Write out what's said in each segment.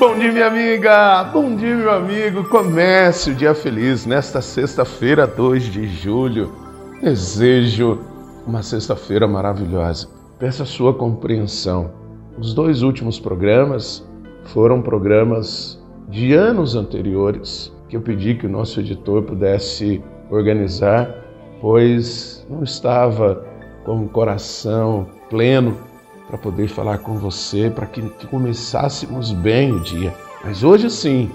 Bom dia, minha amiga! Bom dia, meu amigo! Comece o dia feliz nesta sexta-feira, 2 de julho. Desejo uma sexta-feira maravilhosa. Peço a sua compreensão. Os dois últimos programas foram programas de anos anteriores que eu pedi que o nosso editor pudesse organizar, pois não estava com o coração pleno para poder falar com você, para que, começássemos bem o dia. Mas hoje sim,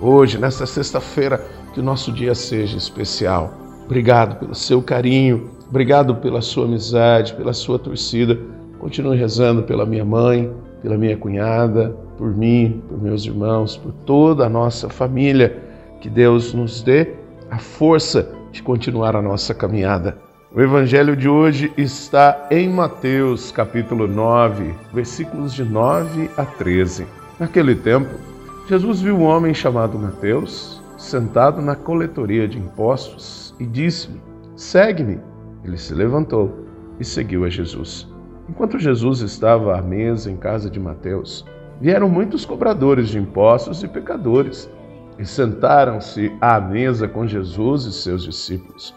hoje, nesta sexta-feira, que o nosso dia seja especial. Obrigado pelo seu carinho, obrigado pela sua amizade, pela sua torcida. Continue rezando pela minha mãe, pela minha cunhada, por mim, por meus irmãos, por toda a nossa família. Que Deus nos dê a força de continuar a nossa caminhada. O evangelho de hoje está em Mateus, capítulo 9, versículos de 9 a 13. Naquele tempo, Jesus viu um homem chamado Mateus sentado na coletoria de impostos e disse-lhe: Segue-me. Ele se levantou e seguiu a Jesus. Enquanto Jesus estava à mesa em casa de Mateus, vieram muitos cobradores de impostos e pecadores e sentaram-se à mesa com Jesus e seus discípulos.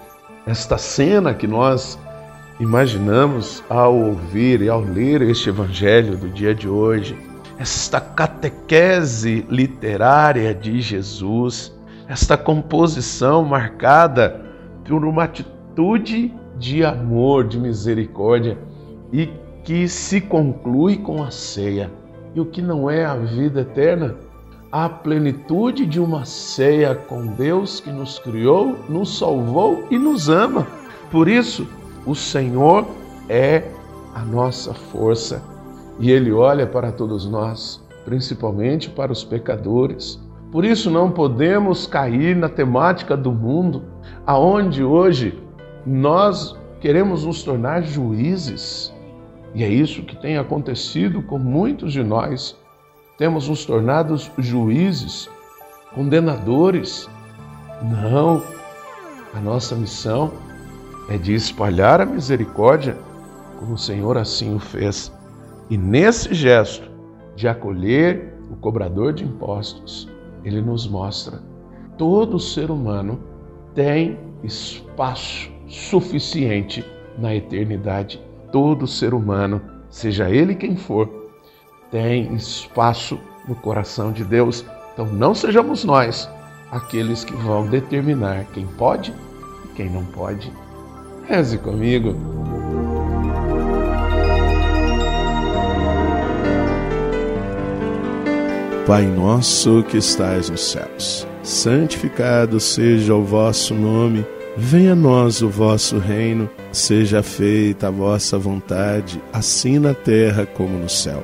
esta cena que nós imaginamos ao ouvir e ao ler este evangelho do dia de hoje, esta catequese literária de Jesus, esta composição marcada por uma atitude de amor, de misericórdia e que se conclui com a ceia. E o que não é a vida eterna? A plenitude de uma ceia com Deus que nos criou, nos salvou e nos ama. Por isso, o Senhor é a nossa força e Ele olha para todos nós, principalmente para os pecadores. Por isso, não podemos cair na temática do mundo, aonde hoje nós queremos nos tornar juízes. E é isso que tem acontecido com muitos de nós. Temos nos tornado juízes, condenadores. Não, a nossa missão é de espalhar a misericórdia, como o Senhor assim o fez. E nesse gesto de acolher o cobrador de impostos, ele nos mostra: todo ser humano tem espaço suficiente na eternidade. Todo ser humano, seja ele quem for, tem espaço no coração de Deus. Então não sejamos nós aqueles que vão determinar quem pode e quem não pode. Reze comigo. Pai nosso que estais nos céus, santificado seja o vosso nome. Venha a nós o vosso reino, seja feita a vossa vontade, assim na terra como no céu.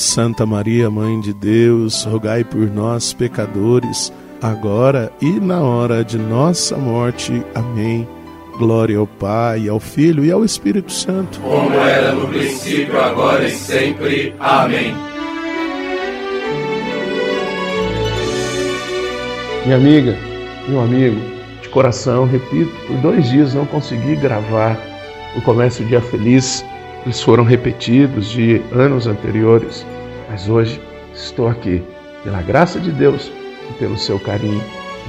Santa Maria, Mãe de Deus, rogai por nós, pecadores, agora e na hora de nossa morte. Amém. Glória ao Pai, ao Filho e ao Espírito Santo. Como era no princípio, agora e sempre. Amém. Minha amiga, meu amigo, coração, repito, por dois dias não consegui gravar o Comércio Dia Feliz. Eles foram repetidos de anos anteriores, mas hoje estou aqui, pela graça de Deus e pelo seu carinho.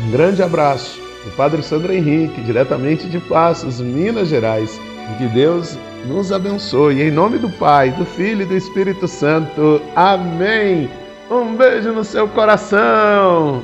Um grande abraço do Padre Sandro Henrique, diretamente de Passos, Minas Gerais. E que Deus nos abençoe. Em nome do Pai, do Filho e do Espírito Santo. Amém. Um beijo no seu coração.